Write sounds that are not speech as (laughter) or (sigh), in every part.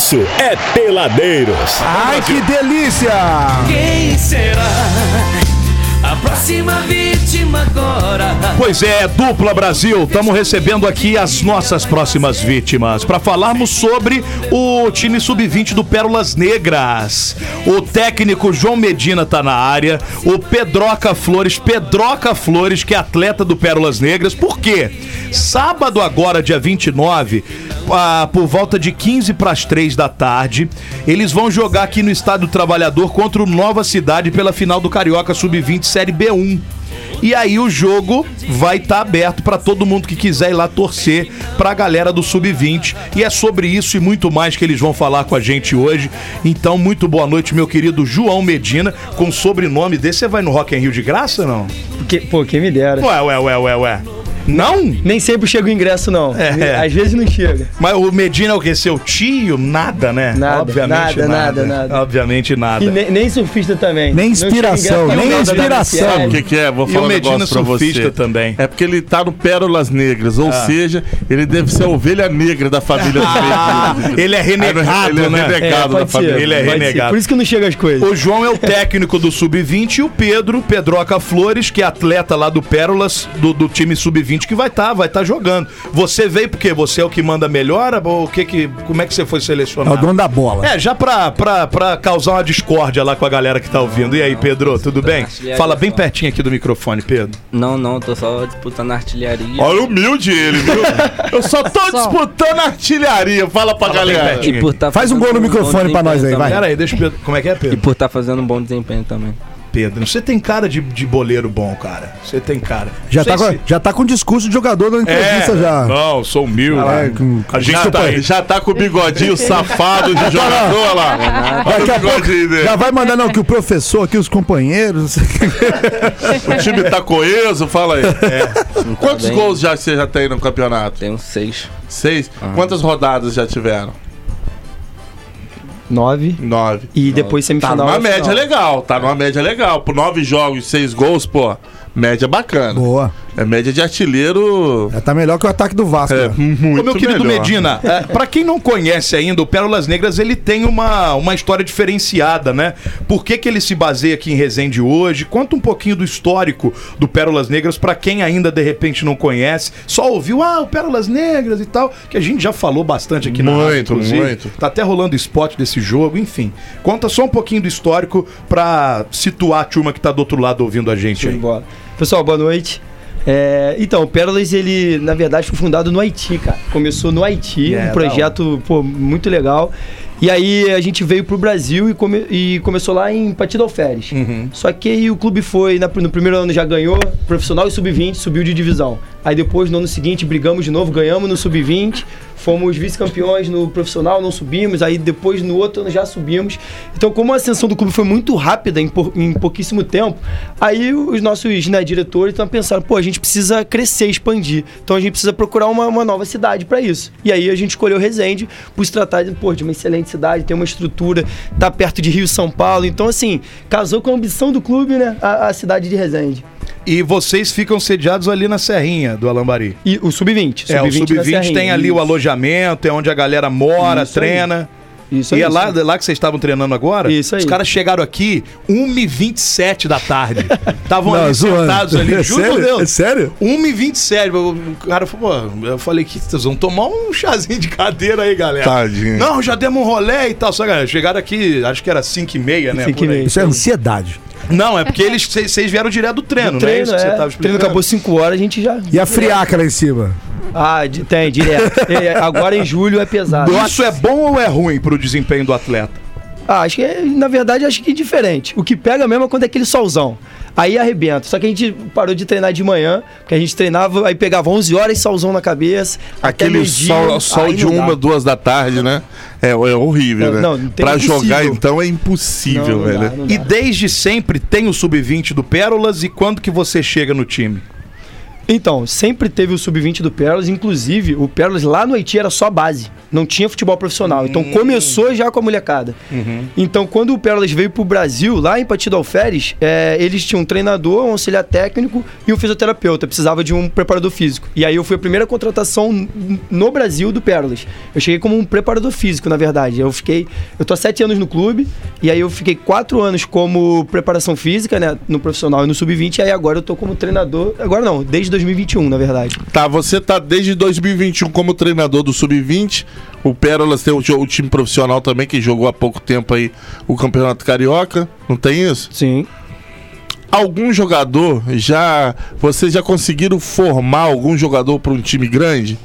isso é Peladeiros. Ai, que delícia! Quem será a próxima vítima agora? Pois é, dupla Brasil, estamos recebendo aqui as nossas próximas vítimas para falarmos sobre o time sub-20 do Pérolas Negras. O técnico João Medina tá na área, o Pedroca Flores, Pedroca Flores, que é atleta do Pérolas Negras. Por quê? Sábado agora, dia 29, ah, por volta de 15 para as 3 da tarde, eles vão jogar aqui no Estádio do Trabalhador contra o Nova Cidade pela final do Carioca Sub-20 Série B1. E aí o jogo vai estar aberto para todo mundo que quiser ir lá torcer para a galera do Sub-20. E é sobre isso e muito mais que eles vão falar com a gente hoje. Então, muito boa noite, meu querido João Medina. Com sobrenome desse, você vai no Rock in Rio de graça ou não? Porque, pô, quem me dera. Ué, ué, ué, ué, ué. Não? Nem sempre chega o ingresso, não. É. Às vezes não chega. Mas o Medina é o quê? Seu tio? Nada, né? Nada, Obviamente nada, nada, nada. Obviamente nada. E nem, nem surfista também. Nem inspiração, ingresso, nem inspiração. nada, O que, que é? Vou E falar o um Medina negócio pra surfista você. também. É porque ele tá no Pérolas Negras, ou seja, ele deve ser a ovelha negra da família Ah, Negras. (laughs) ele é renegado, ele é né? renegado da pode ser, família. Ele é pode ser. renegado. Por isso que não chega as coisas. O João é o (laughs) técnico do Sub-20 e o Pedro, Pedroca Flores, que é atleta lá do Pérolas, do, do time Sub-20, que vai estar, vai estar jogando. Você veio porque você é o que manda melhor? Ou o que que, como é que você foi É o selecionado? dono da bola. É, já pra, pra, pra causar uma discórdia lá com a galera que tá ouvindo. E aí, Pedro, tudo bem? Fala bem só. pertinho aqui do microfone, Pedro. Não, não, tô só disputando artilharia. Olha humilde ele, viu? (laughs) Eu só tô disputando artilharia. Fala pra Fala galera. pertinho. E por tá Faz um gol no bom microfone pra nós aí, vai. Pera aí, deixa o Pedro. Como é que é, E Pedro? por tá fazendo um bom desempenho também. Pedro, você tem cara de, de boleiro bom, cara. Você tem cara. Já Não tá, com, se- já tá com discurso de jogador da entrevista já. Não, sou humilde. É, com- a gente Já tá tá, aí. já tá com o bigodinho (laughs) safado de jogador lá. Daqui a pouco dele. já vai mandando aqui o professor, aqui os companheiros. O time tá coeso, fala aí. Não tá Quantos bem. gols já você já tem no campeonato? Tem uns seis. Seis? Quantas rodadas já tiveram? Nove. Nove. E depois Tá semifinal. numa final. média legal, tá numa média legal. Por nove jogos, seis gols, pô, média bacana. Boa. É média de artilheiro. Já tá melhor que o ataque do Vasco. É, né? muito Ô, meu querido melhor. Medina, é, pra quem não conhece ainda, o Pérolas Negras ele tem uma, uma história diferenciada, né? Por que, que ele se baseia aqui em Resende hoje? Conta um pouquinho do histórico do Pérolas Negras pra quem ainda de repente não conhece, só ouviu, ah, o Pérolas Negras e tal, que a gente já falou bastante aqui na rádio, Muito, inclusive. muito. Tá até rolando spot desse jogo, enfim. Conta só um pouquinho do histórico pra situar a turma que tá do outro lado ouvindo a gente Show de aí. bola. Pessoal, boa noite. É, então, o Pérolas, ele, na verdade, foi fundado no Haiti, cara. Começou no Haiti, É, um projeto pô, muito legal. E aí a gente veio pro Brasil e, come- e começou lá em Patida Alferes. Uhum. Só que aí o clube foi, na- no primeiro ano já ganhou, profissional e sub-20, subiu de divisão. Aí depois, no ano seguinte, brigamos de novo, ganhamos no sub-20, fomos vice-campeões no profissional, não subimos. Aí depois, no outro ano, já subimos. Então, como a ascensão do clube foi muito rápida, em, em pouquíssimo tempo, aí os nossos né, diretores estão pensando, pô, a gente precisa crescer, expandir. Então a gente precisa procurar uma, uma nova cidade para isso. E aí a gente escolheu Resende por se tratar de, pô, de uma excelente cidade, tem uma estrutura, tá perto de Rio São Paulo. Então, assim, casou com a ambição do clube, né? A, a cidade de Resende. E vocês ficam sediados ali na Serrinha do Alambari. E o Sub-20. É, o na Sub-20 Serrinha. tem ali o Isso. alojamento, é onde a galera mora, Isso aí. treina. Isso e aí, é lá, isso aí. lá que vocês estavam treinando agora? Isso aí. Os caras chegaram aqui 1h27 da tarde. (laughs) Estavam ali sentados ali, É (laughs) juro por sério? Deus. É sério? 1h27. O cara falou, pô, eu falei que vocês vão tomar um chazinho de cadeira aí, galera. Tadinho. Não, já demos um rolê e tal. Só que chegaram aqui, acho que era 5h30, né? 5 por e aí. meia. Isso é ansiedade. Não, é porque eles vocês vieram direto do treino, treino, né? Isso que você é. tava O treino acabou 5 horas, a gente já. E a friaca lá em cima? Ah, tem, direto. (laughs) É, agora em julho é pesado. Isso é bom ou é ruim pro desempenho do atleta? Ah, acho que é, na verdade, acho que é diferente. O que pega mesmo é quando é aquele solzão. Aí arrebenta. Só que a gente parou de treinar de manhã, porque a gente treinava, aí pegava 11 horas e solzão na cabeça. Aquele sol, sol de uma, duas da tarde, né? É, é horrível, Não, né? não, pra impossível. jogar, então, é impossível, Não, não velho. dá. E desde sempre tem o sub-20 do Pérolas e quando que você chega no time? Então, sempre teve o sub-20 do Pérolas, inclusive o Pérolas lá no Haiti era só base, não tinha futebol profissional. Então começou já com a molecada. Então, quando o Pérolas veio pro Brasil, lá em Partido Alferes, é, eles tinham um treinador, um auxiliar técnico e um fisioterapeuta. Precisava de um preparador físico. E aí eu fui a primeira contratação no Brasil do Pérolas. Eu cheguei como um preparador físico, na verdade. Eu fiquei. Eu tô há sete anos no clube, e aí eu fiquei quatro anos como preparação física, né? No profissional e no sub-20, e aí agora eu tô como treinador. Agora não, desde 2021, na verdade. Tá, você tá desde 2021 como treinador do Sub-20. O Pérolas tem o, o time profissional também, que jogou há pouco tempo aí o Campeonato Carioca. Não tem isso? Sim. Algum jogador já. Vocês já conseguiram formar algum jogador para um time grande?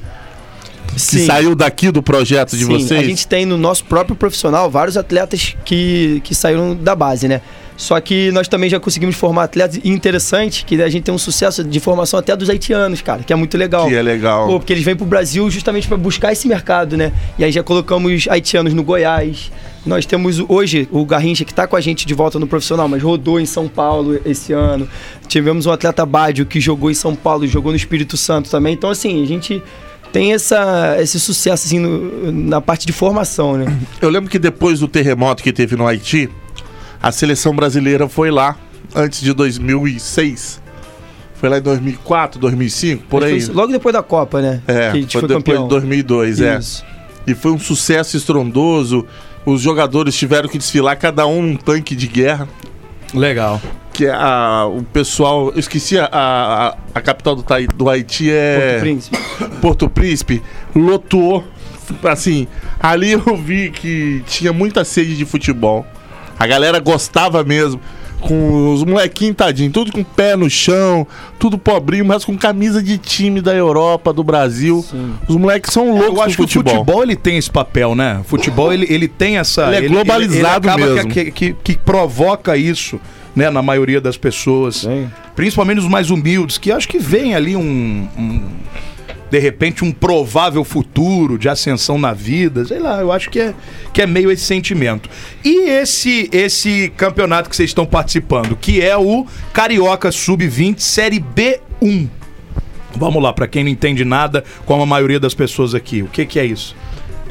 Que Sim. saiu daqui do projeto de Sim, vocês? a gente tem no nosso próprio profissional vários atletas que, que saíram da base, né? Só que nós também já conseguimos formar atletas e interessante que a gente tem um sucesso de formação até dos haitianos, cara, que é muito legal. Que é legal. Pô, porque eles vêm pro Brasil justamente para buscar esse mercado, né? E aí já colocamos haitianos no Goiás. Nós temos hoje o Garrincha que tá com a gente de volta no profissional, mas rodou em São Paulo esse ano. Tivemos um atleta Bádio que jogou em São Paulo, e jogou no Espírito Santo também. Então, assim, a gente tem essa, esse sucesso assim, no- na parte de formação, né? Eu lembro que depois do terremoto que teve no Haiti, a seleção brasileira foi lá antes de 2006. Foi lá em 2004, 2005, por aí. isso Logo depois da Copa, né? É, que a gente foi foi, depois campeão. de 2002, é. Isso. E foi um sucesso estrondoso. Os jogadores tiveram que desfilar cada um num tanque de guerra. Legal. Que a, o pessoal. Eu esqueci a, a, a capital do, do Haiti é. Porto Príncipe. (coughs) Porto Príncipe. Lotou. Assim, ali eu vi que tinha muita sede de futebol. A galera gostava mesmo. Com os molequinhos, tadinho, tudo com pé no chão, tudo pobrinho, mas com camisa de time da Europa, do Brasil. Os moleques são loucos Eu acho com que o futebol. futebol ele tem esse papel, né? O futebol ele, ele tem essa. Ele é globalizado acaba mesmo. Que, que, que provoca isso, né? Na maioria das pessoas. Sim. Principalmente os mais humildes, que acho que vem ali um. um- de repente, um provável futuro de ascensão na vida. Sei lá, eu acho que é, que é meio esse sentimento. E esse, esse campeonato que vocês estão participando, que é o Carioca Sub-20 Série B1. Vamos lá, pra quem não entende nada, como a maioria das pessoas aqui, o que, que é isso?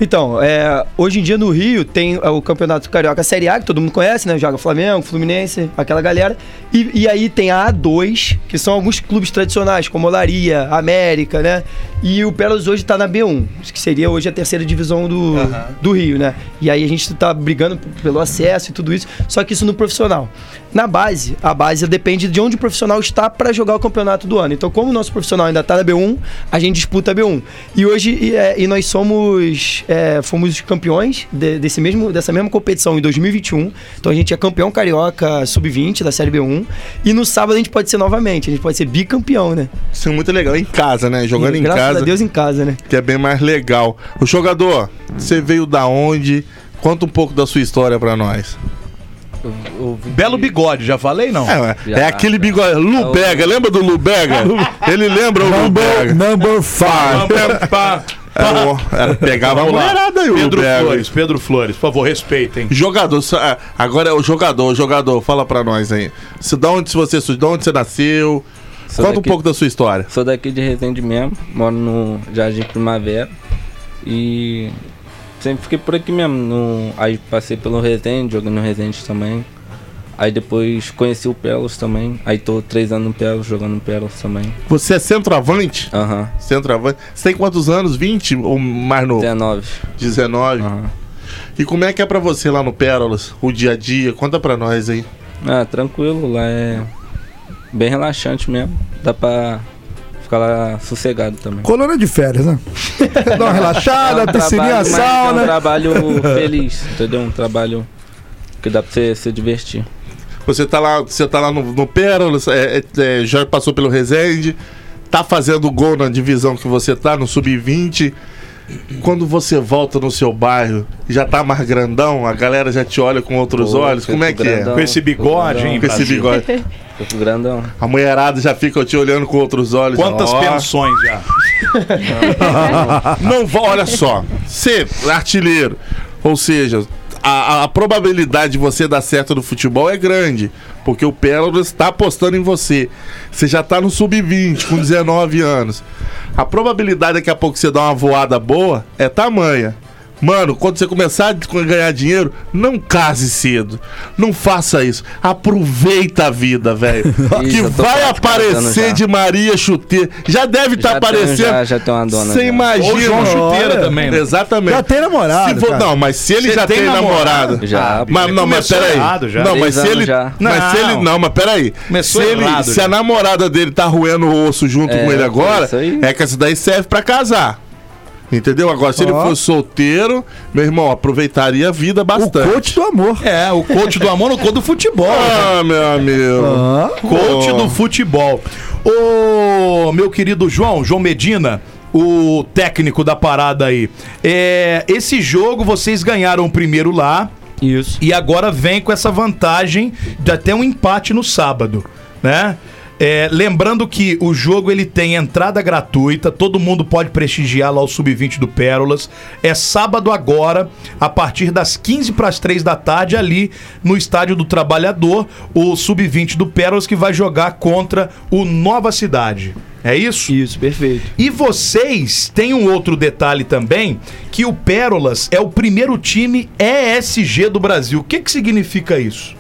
Então, é, hoje em dia no Rio tem é, o Campeonato Carioca Série A, que todo mundo conhece, né? Joga Flamengo, Fluminense, aquela galera. E, e aí tem a A2, que são alguns clubes tradicionais, como Olaria, América, né? E o Pérolas hoje tá na B1, que seria hoje a terceira divisão do, do Rio, né? E aí a gente tá brigando pelo acesso e tudo isso, só que isso no profissional. Na base, a base depende de onde o profissional está para jogar o campeonato do ano. Então, como o nosso profissional ainda tá na B1, a gente disputa a B1. E hoje, e, é, e nós somos é, fomos campeões de- desse mesmo, dessa mesma competição em 2021. Então a gente é campeão carioca sub-20 da Série B1. E no sábado a gente pode ser novamente, a gente pode ser bicampeão, né? Isso é muito legal. Em casa, né? Jogando E em graças casa, a Deus em casa, né? que é bem mais legal. O jogador, você veio da onde? Conta um pouco da sua história pra nós. Belo bigode, já falei não? É, Já. é aquele bigode. Lubega, lembra do Lubega? (laughs) Ele lembra o Lubega. Number five. Era, o- era- pegava a mulherada aí, Pedro. Flores, Pedro Flores, por favor, respeitem. Jogador, ah, agora é o jogador, jogador, fala pra nós aí. Se, de, onde você, de onde você nasceu? Sou Conta um daqui- pouco da sua história. Sou daqui de Resende mesmo, moro no Jardim Primavera. E sempre fiquei por aqui mesmo. No, aí passei pelo Resende, joguei no Resende também. Aí depois conheci o Pelos também. Aí tô três anos no Pelos, jogando no Pelos também. Você é centroavante? Aham. Centroavante. Você tem quantos anos? 20 ou mais novo? 19. 19. Aham. E como é que é pra você lá no Pérolas? O dia a dia? Conta pra nós aí. Ah, tranquilo, lá é bem relaxante mesmo. Dá pra ficar lá sossegado também. Colônia de férias, né? (laughs) Dá uma relaxada, É um piscininha, mas É um sauna. trabalho feliz, entendeu? Um trabalho que dá pra você se divertir. Você tá lá, você tá lá no, no Pérolas, é, é, é, já passou pelo Resende, tá fazendo gol na divisão que você tá, no Sub-20. Quando você volta no seu bairro, já tá mais grandão, a galera já te olha com outros Pô, olhos. Como é que é? grandão, Com esse bigode, hein, Com esse bigode. (laughs) Fico grandão. A mulherada já fica te olhando com outros olhos. Quantas Ó, pensões já? (laughs) Não, olha só. Ser artilheiro, ou seja, a, a probabilidade de você dar certo no futebol é grande. Porque o Pérolas está apostando em você. Você já tá no sub-20, com 19 anos. A probabilidade daqui a pouco você dar uma voada boa é tamanha. Mano, quando você começar a ganhar dinheiro, não case cedo. Não faça isso. Aproveita a vida, velho. (laughs) que vai aparecer de Maria Chuteira. Já deve estar tenho- aparecendo. já- já tem uma dona Você imagina. Ou João Chuteira Olha. também, né? Exatamente. Já tem namorado, Se for- cara. não, mas se ele Você já tem tem, namorado? Já. Mas, não, mas peraí. já. Não, mas se ele. já. Mas se ele. Não. Não, mas peraí. Começou se, ele, errado se a namorada dele tá roendo o osso junto É, com ele agora, aí. é que essa daí serve pra casar. Entendeu? Agora, se ele Ó. fosse solteiro, meu irmão, aproveitaria a vida O bastante. coach do amor. É, o coach do amor no coach do futebol. (laughs) né? Ah, meu amigo. Ah, Coach Pô. do futebol. Ô, meu querido João, João Medina, o técnico da parada aí. É, esse jogo vocês ganharam o primeiro lá Isso. e agora vem com essa vantagem de até um empate no sábado, né? É, lembrando que o jogo ele tem entrada gratuita, todo mundo pode prestigiar lá o Sub-20 do Pérolas. É sábado agora, a partir das 15 para as 3 da tarde, ali no Estádio do Trabalhador, o Sub-20 do Pérolas que vai jogar contra o Nova Cidade. É isso? Isso, perfeito. E vocês têm um outro detalhe também, que o Pérolas é o primeiro time ESG do Brasil. O que, que significa isso?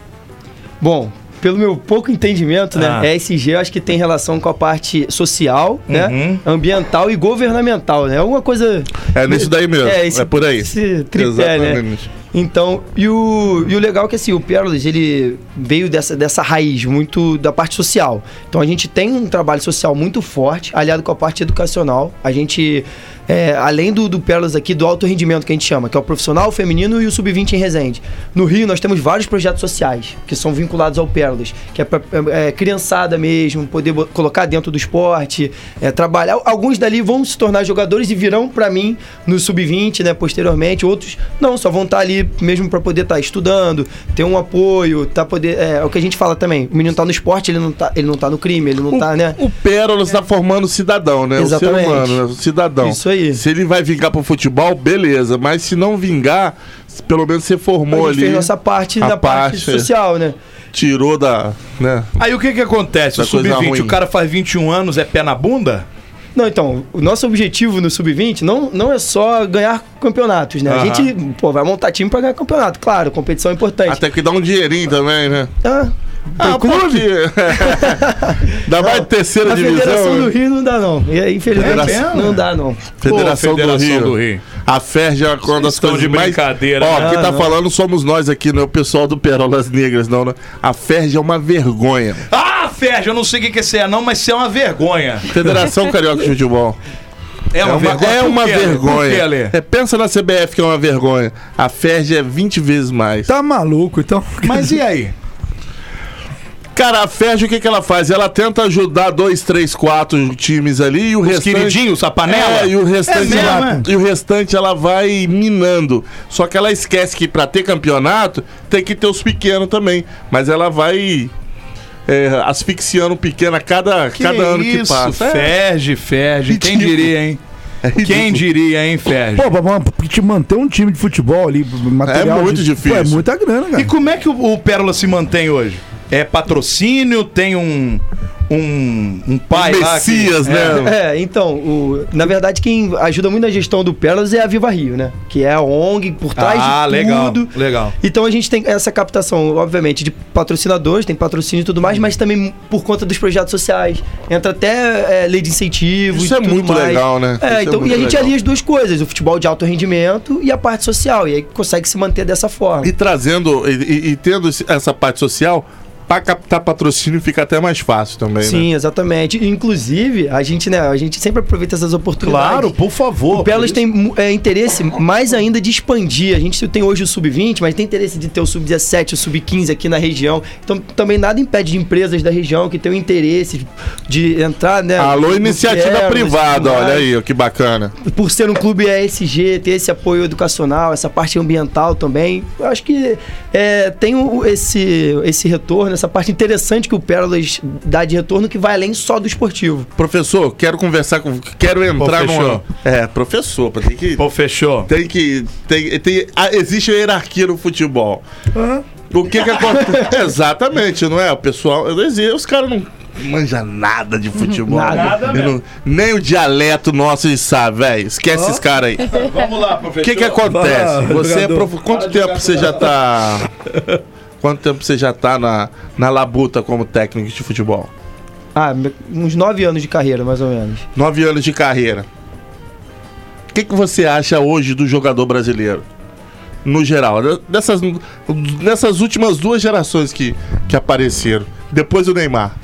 Bom, pelo meu pouco entendimento, né? Ah. ESG eu acho que tem relação com a parte social, né? Uhum. Ambiental e governamental, né? Alguma coisa. É nisso daí mesmo. É, É, esse- por aí. esse tripé, né? Exatamente. Então, e o, e o legal é que assim, o Pérolas, ele veio dessa, dessa raiz muito da parte social. Então a gente tem um trabalho social muito forte, aliado com a parte educacional. A gente, é, além do, do Pérolas aqui, do alto rendimento que a gente chama, que é o profissional, o feminino e o sub-20 em Resende. No Rio, nós temos vários projetos sociais que são vinculados ao Pérolas, que é pra é, é, criançada mesmo, poder colocar dentro do esporte, é, trabalhar. Alguns dali vão se tornar jogadores e virão pra mim no sub-20, né, posteriormente. Outros não, só vão estar ali mesmo pra poder estar estudando, ter um apoio, tá poder, é, é o que a gente fala também. O menino tá no esporte, ele não tá, ele não tá no crime, ele não O, tá, né? o Pérolas está formando cidadão, né? Exatamente. O ser humano, né? o cidadão. Isso aí. Se ele vai vingar pro futebol, beleza. Mas se não vingar, pelo menos você formou a gente ali. fez nossa parte a da parte, parte, é. social, né? Tirou da. Né? Aí o que que acontece? O Essa coisa Sub-20, ruim. o cara faz 21 anos, é pé na bunda? Não, então, o nosso objetivo no Sub-20 não, não é só ganhar campeonatos, né? A Aham. gente, pô, vai montar time pra ganhar campeonato, claro, competição é importante. Até que dá um dinheirinho também, né? Ah, Ah, clube? (laughs) mais Não, terceira na divisão. Federação do? Rio não dá, não. E, aí, infelizmente, É não dá, não. Federação, Pô, Federação do, Rio. do Rio. A FERJ é uma das estão coisas de mais... brincadeira, Ó, né? quem tá não. falando somos nós aqui, não é o pessoal do Perolas Negras, não, né? A FERJ é uma vergonha. Ah, Ferja, eu não sei o que é não, mas você é uma vergonha. Federação Carioca de Futebol. É É uma, uma, vergonha. é uma vergonha. É, pensa na CBF que é uma vergonha. A FERJ é 20 vezes mais. tá maluco, então. Mas e aí? Cara, a FERJ, o que, que ela faz? Ela tenta ajudar dois, três, quatro times ali e o Os restante... queridinhos, a panela? É, e o restante, É mesmo, ela, é? e o restante ela vai minando. Só que ela esquece que pra ter campeonato tem que ter os pequenos também. Mas ela vai é, asfixiando o pequeno a cada, cada ano que isso, passa. É, Ferge, Ferge. (laughs) Quem diria, hein? é. Quem diria, hein, Ferge? Pô, pra, pra te manter um time de futebol ali, material. É muito de- difícil. Pô, é muita grana, cara. E como é que o, o Pérola se mantém hoje? É patrocínio? Tem um, um, um pai lá que- Messias, né? É, então, o- na verdade, quem ajuda muito na gestão do Pérolas é a Viva Rio, né? Que é a ONG por trás Ah, de legal, tudo. legal. Então a gente tem essa captação, obviamente, de patrocinadores, tem patrocínio e tudo mais, mas também por conta dos projetos sociais. Entra até é, lei de incentivo. Isso e é tudo muito mais. legal, né? É, é então, e a gente legal. alia as duas coisas, o futebol de alto rendimento e a parte social. E aí consegue se manter dessa forma. E trazendo, e, e- e tendo essa parte social, pra captar patrocínio fica até mais fácil também, né? Sim, exatamente. Inclusive, a gente, né, a gente sempre aproveita essas oportunidades. Claro, por favor. O isso- tem é, interesse mais ainda de expandir. A gente tem hoje o sub-20, mas tem interesse de ter o sub-17, o sub-15 aqui na região. Então também nada impede de empresas da região que tenham interesse de, entrar, né? Alô, iniciativa privada, olha aí, que bacana. Por ser um clube ESG, ter esse apoio educacional, essa parte ambiental também. Eu acho que é, tem o- esse, esse retorno, essa essa parte interessante que o Pérolas dá de retorno que vai além só do esportivo. Professor, quero conversar com. Quero entrar Professor. no. É, professor, pô, tem que. Pô, fechou. Tem que. Tem, tem, ah, existe a hierarquia no futebol. O que que acontece? (laughs) Exatamente, não é? O pessoal. eu dizia, Os caras não manjam nada de futebol. Nada. Não- nem o dialeto nosso eles sabem, velho. Esquece esses caras aí. Vamos lá, professor. O que que acontece? Ah, Você é prof... Quanto tempo você já tá. (laughs) Quanto tempo você já tá na, na labuta como técnico de futebol? Ah, uns nove anos de carreira, mais ou menos. Nove anos de carreira. O que, que você acha hoje do jogador brasileiro? No geral, dessas, dessas últimas duas gerações que, que apareceram. Depois do Neymar.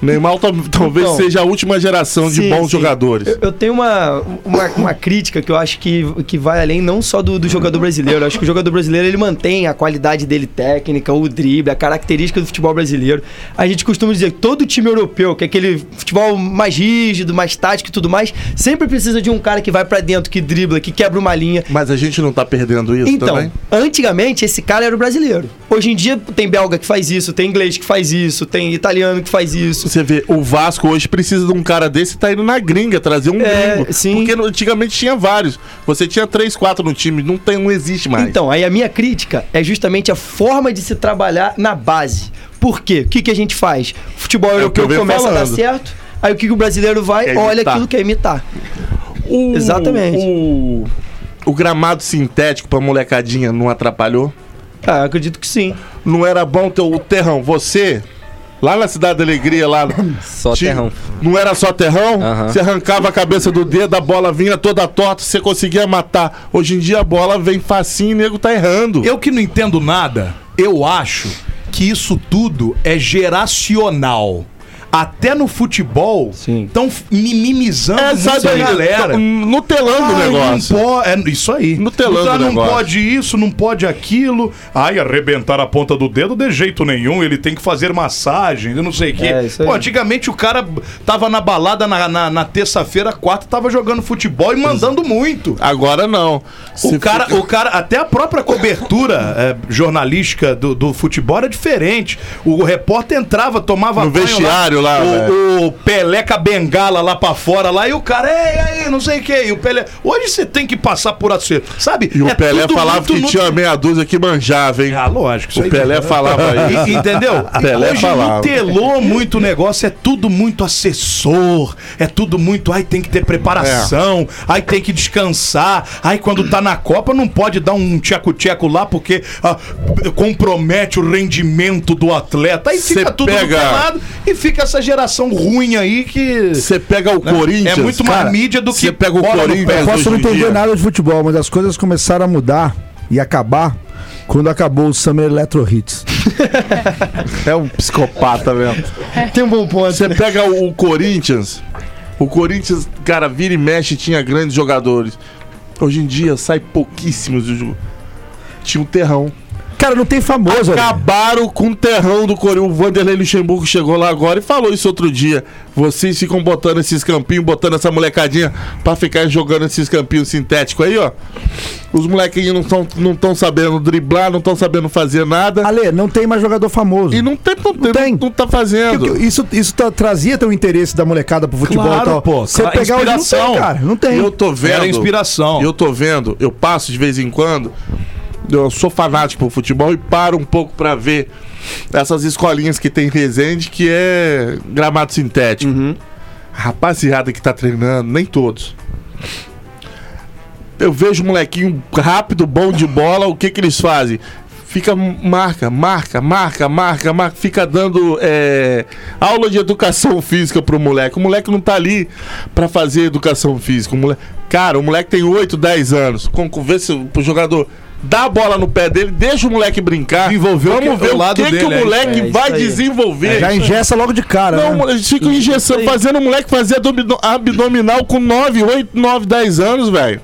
Neymar tal- talvez Então, seja a última geração de Sim, bons sim. jogadores. Eu, eu tenho uma, uma, uma crítica que eu acho que, que vai além não só do, do jogador brasileiro. Eu acho que o jogador brasileiro ele mantém a qualidade dele técnica, o drible, a característica do futebol brasileiro. A gente costuma dizer que todo time europeu, que é aquele futebol mais rígido, mais tático e tudo mais, sempre precisa de um cara que vai pra dentro, que dribla, que quebra uma linha. Mas a gente não tá perdendo isso Então, também? antigamente esse cara era o brasileiro. Hoje em dia tem belga que faz isso, tem inglês que faz isso, tem italiano que faz isso. Você vê, o Vasco hoje precisa de um cara desse e tá indo na gringa trazer um É, gringo. sim. Porque antigamente tinha vários. Você tinha três, quatro no time, não, tem, não existe mais. Então, aí a minha crítica é justamente a forma de se trabalhar na base. Por quê? O que, que a gente faz? O futebol É o que eu europeu começa a dar falando. certo, aí o que, que o brasileiro vai? Quer Olha aquilo que é imitar. O- Exatamente. O, o gramado sintético pra molecadinha não atrapalhou? Ah, acredito que sim. Não era bom ter o terrão? Você, lá na Cidade da Alegria, lá. Só tinha- terrão. Não era só terrão? Aham. Você arrancava a cabeça do dedo, a bola vinha toda torta, você conseguia matar. Hoje em dia a bola vem facinho e o nego tá errando. Eu que não entendo nada, eu acho que isso tudo é geracional. Até no futebol, estão minimizando É, muito a aí, galera. Nutelando o negócio. Não po- é isso aí. Nutelando Então, o não negócio. pode isso, não pode aquilo. Ai, arrebentar a ponta do dedo de jeito nenhum. Ele tem que fazer massagem, eu não sei o quê. É. Pô, antigamente o cara tava na balada na, na, na terça-feira, quarta, tava jogando futebol e mandando muito. Agora não. O Se cara, o cara, até a própria cobertura é, jornalística do, do futebol era diferente. O repórter entrava, tomava No banho vestiário lá, o, o Pelé com a bengala lá pra fora lá, e o cara, ei, aí, não sei o que. E o Pelé. Hoje você tem que passar por assim, sabe? E o É Pelé falava muito que no- tinha meia dúzia que manjava, hein? Ah, lógico. o aí- Pelé falava E- isso. Entendeu? (laughs) Pelé Hoje falava. nutelou muito o negócio, é tudo muito assessor, é tudo muito, ai, tem que ter preparação, É. ai, tem que descansar, ai, quando tá na Copa não pode dar um tcheco-tcheco lá porque ah, compromete o rendimento do atleta. Aí Cê fica tudo pega- e fica essa geração ruim aí que... Você pega o Corinthians. É muito mais cara, mídia do que Você pega o Corinthians. Eu posso não entender nada de futebol, mas as coisas começaram a mudar e acabar quando acabou o Summer Electro Hits. É um psicopata mesmo. Tem um bom ponto. Você pega o Corinthians. O Corinthians, cara, vira e mexe tinha grandes jogadores. Hoje em dia sai pouquíssimos do jogo. Tinha um terrão. Cara, não tem famoso. ali. Acabaram com o terrão do Corinthians. O Vanderlei Luxemburgo chegou lá agora e falou isso outro dia. Vocês ficam botando esses campinhos, botando essa molecadinha pra ficar jogando esses campinhos sintéticos aí, ó. Os molequinhos não estão não tão sabendo driblar, não estão sabendo fazer nada. Ale, não tem mais jogador famoso. E não tem, não, tem, tem. não, tá fazendo. Porque Isso, isso tá- trazia teu interesse da molecada pro futebol Claro, e tal. pô, Você claro, pegar hoje não inspiração. tem, cara. Não tem. Eu tô vendo. Era inspiração. Eu tô vendo, eu passo de vez em quando. Eu sou fanático por futebol e paro um pouco pra ver essas escolinhas que tem em Resende, que é gramado sintético. A rapaziada que tá treinando, nem todos. Eu vejo um molequinho rápido, bom de bola, o que que eles fazem? Fica marca, marca, marca, marca, marca, fica dando é, aula de educação física pro moleque. O moleque não tá ali pra fazer educação física. O moleque, cara, o moleque tem 8, 10 anos. Vê se o jogador dá a bola no pé dele, deixa o moleque brincar. Desenvolver o Vamos que- ver o o, lado que, dele, que é o moleque isso aí. vai É isso aí. desenvolver. Já ingessa logo de cara, Não, né? eles ficam injeção, fazendo o moleque fazer abdominal com 9, 8, 9, 10 anos, velho.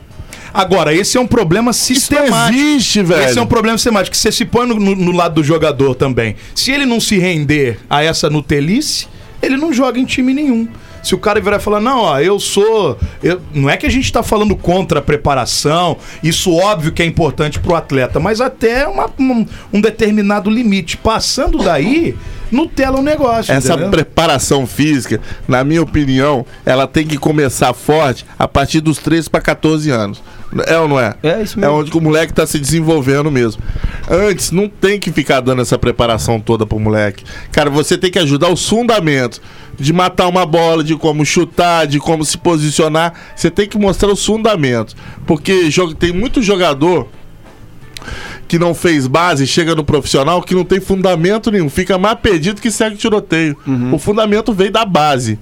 Agora, esse é um problema Isso sistemático. existe, velho. Esse é um problema sistemático, que você se põe no, no- no lado do jogador também. Se ele não se render a essa nutelice, ele não joga em time nenhum. Se o cara virar e falar, não, ó, eu sou. eu- Não é que a gente tá falando contra a preparação, isso óbvio que é importante pro atleta, mas até uma- um, um determinado limite. Passando daí, Nutella é um negócio. Essa entendeu? preparação física, na minha opinião, ela tem que começar forte a partir dos 13 para 14 anos. É ou não é? É isso É mesmo. onde que o moleque tá se desenvolvendo mesmo. Antes, não tem que ficar dando essa preparação toda pro moleque. Cara, você tem que ajudar os fundamentos. De matar uma bola, de como chutar, de como se posicionar. Você tem que mostrar os fundamentos. Porque tem muito jogador que não fez base, chega no profissional, que não tem fundamento nenhum. Fica mais perdido que segue tiroteio. Uhum. O fundamento veio da base.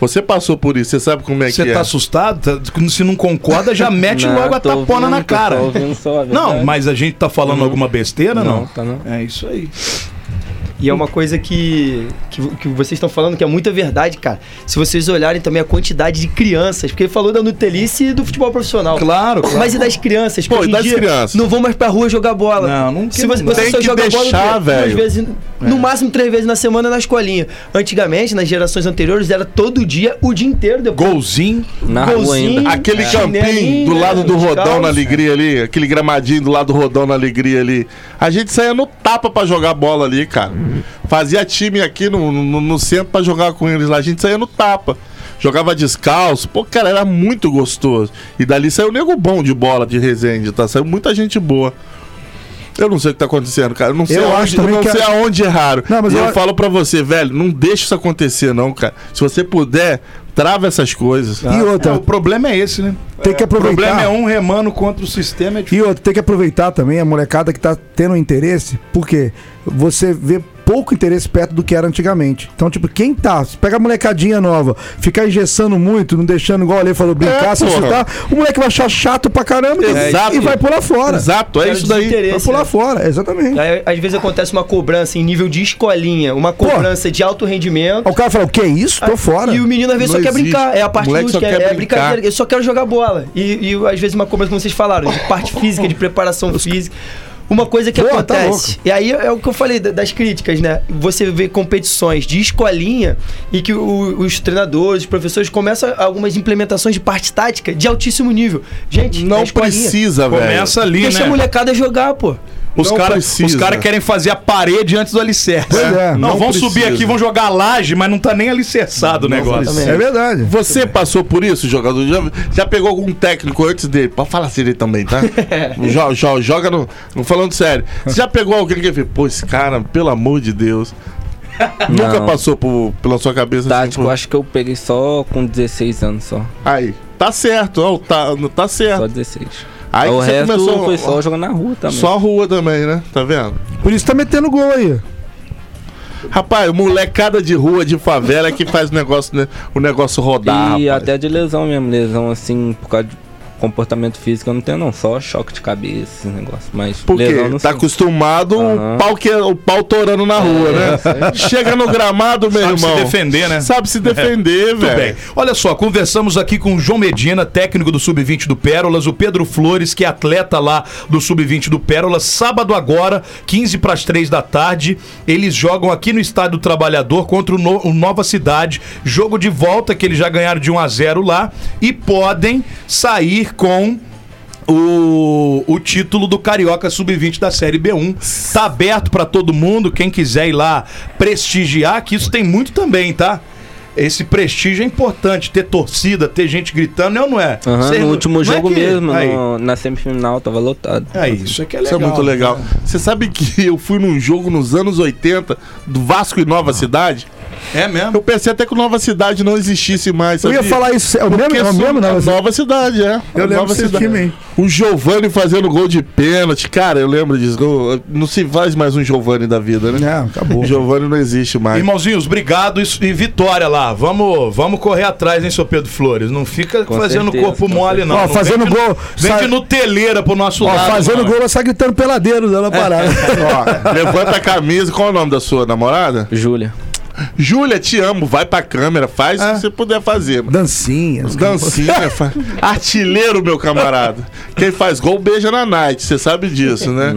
Você passou por isso, você sabe como é Você que tá é. assustado? Tá- Se não concorda, já (laughs) mete Não, logo a tapona ouvindo, na cara. só Não, mas a gente tá falando alguma besteira, não? Não, tá não. É isso aí. E é uma coisa que, que, que vocês estão falando que é muita verdade, cara. Se vocês olharem também a quantidade de crianças, porque ele falou da Nutelice e do futebol profissional. Claro, claro. Mas e das crianças? Pô, e das crianças? não vão mais pra rua jogar bola. Não, não- Se você, não- você Tem só que joga bola deixar, o quê? duas velho. vezes, no máximo três vezes na semana na escolinha. Antigamente, nas gerações anteriores, era todo dia, o dia inteiro. Depois, Golzinho. Na rua Golzinho. ainda. Aquele É. campinho do lado né, do rodão na alegria ali, aquele gramadinho do lado do rodão na alegria ali. A gente saía no tapa pra jogar bola ali, cara. Fazia time aqui no, no, no centro pra jogar com eles lá. A gente saía no tapa. Jogava descalço. Pô, cara, era muito gostoso. E dali saiu nego bom de bola de Resende, tá? Saiu muita gente boa. Eu não sei o que tá acontecendo, cara. Eu não sei, Eu aonde, acho também eu não que sei a- aonde erraram. Não, mas e eu eu, falo pra você, velho, não deixa isso acontecer, não, cara. Se você puder, trava essas coisas. E outra, É, o problema é esse, né? tem que O problema aproveitar. é um remando contra o sistema. É E outra, tem que aproveitar também a molecada que tá tendo interesse, porque você vê pouco interesse perto do que era antigamente. Então, tipo, quem tá, se pega a molecadinha nova, ficar engessando muito, não deixando, igual o Ale falou, brincar, É, se chutar, o moleque vai achar chato pra caramba e- Exato. e vai pular fora. Exato, é Era isso daí. Vai pular fora, exatamente. Aí, às vezes acontece uma cobrança em nível de escolinha, uma cobrança de alto rendimento. Aí o cara fala, o que é isso? Tô fora. E o menino às vezes Não só quer existe. brincar. É a parte O moleque só lúdica, quer é, é brincadeira. Eu só quero jogar bola. E, e às vezes uma cobrança, como vocês falaram, de parte (laughs) física, de preparação física. Uma coisa que Pô, tá acontece. e aí é o que eu falei da- das críticas, né? Você vê competições de escolinha e que o- os treinadores, os professores começam algumas implementações de parte tática de altíssimo nível. Gente, Não escolinha, precisa, velho. Começa ali, Deixa a né? molecada jogar, pô. Os Não caras cara querem fazer a parede antes do alicerce. Pois é. Não, Não vão precisa. subir aqui, vão jogar laje, mas não tá nem alicerçado o negócio. exatamente. É verdade. Você passou por isso, jogador? Já, já pegou algum técnico antes dele? Pode falar assim dele também, tá? (laughs) jo, jo- joga no, no. Falando sério. Você já pegou alguém que fez, pô, esse cara, pelo amor de Deus. Nunca Não. passou por, pela sua cabeça Tático, pô, eu acho que eu peguei só com 16 anos só. Aí, tá certo, ó, tá, tá Só certo. 16. Aí o você resto começou. foi só jogando na rua também. Só a rua também, né? Tá vendo? Por isso tá metendo gol aí. Rapaz, molecada de rua, de favela é que faz o negócio, né, o negócio rodar. E rapaz. até de lesão mesmo, lesão assim, por causa de comportamento físico, eu não tenho não, só choque de cabeça, esses negócios. Mas Porque lesão não tá sei. acostumado Aham. o, pau que, o pau torando na rua, né? Chega no gramado, meu Sabe irmão. se defender, né? Sabe se defender, Tudo bem. velho. Olha só, conversamos aqui com o João Medina, técnico do Sub-20 do Pérolas, o Pedro Flores, que é atleta lá do Sub-20 do Pérolas. Sábado agora, 15 para as 3 da tarde, eles jogam aqui no Estádio do Trabalhador contra o, No- o Nova Cidade. Jogo de volta que eles já ganharam de 1 a 0 lá e podem sair com o, o título do Carioca Sub-20 da Série B1. Tá aberto pra todo mundo, quem quiser ir lá prestigiar, que isso tem muito também, tá? Esse prestígio é importante, ter torcida, ter gente gritando, não, não é? Aham, Cê- no último é jogo que- mesmo, Aí, no- na semifinal, tava lotado. é isso, é que é Isso legal. é muito legal. Você sabe que (laughs) eu fui num jogo nos anos 80 do Vasco e Nova Cidade? É mesmo? Eu pensei até que o Nova Cidade não existisse mais. Eu ia sabia? falar isso. É o mesmo, é o mesmo não, a você- Nova Cidade, é. Eu lembro Nova time aí. O Giovani fazendo gol de pênalti. Cara, eu lembro disso. Não se faz mais um Giovani da vida, né? Não, acabou. O Giovani não existe mais. Irmãozinhos, obrigado e, vitória lá. Vamos, vamos correr atrás, hein, seu Pedro Flores? Não fica Com fazendo certeza, corpo mole, não. Ó, Não fazendo gol, Vem sai- de Nuteleira pro nosso Ó, lado. fazendo mano. gol, ela sai gritando peladeiro dando a parada. Ó, levanta a camisa. Qual é o nome da sua namorada? Júlia. Júlia, te amo. Vai pra câmera, faz o É. que você puder fazer. mano. Dancinhas. Dancinha, fa- artilheiro, meu camarada. Quem faz gol beija na night, você sabe disso, né?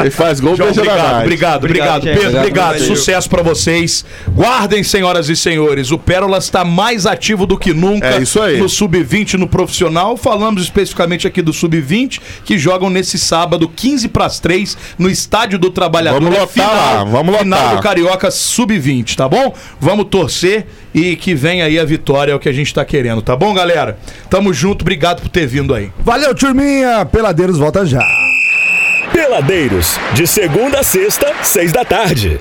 Quem faz gol João, beija na obrigado, night. obrigado, obrigado. Obrigado. Pedro, obrigado. Sucesso pra vocês. Guardem, senhoras e senhores. O Pérolas está mais ativo do que nunca. É isso aí. No Sub-20 no profissional. Falamos especificamente aqui do Sub-20, que jogam nesse sábado, 15 para as 3, no Estádio do Trabalhador. Vamos É lotar lá, vamos Final lotar. do Carioca Sub-20, tá bom? Vamos torcer e que venha aí a vitória, é o que a gente tá querendo, tá bom, galera? Tamo junto, obrigado por ter vindo aí. Valeu, turminha. Peladeiros volta já. Peladeiros, de segunda a sexta, seis da tarde.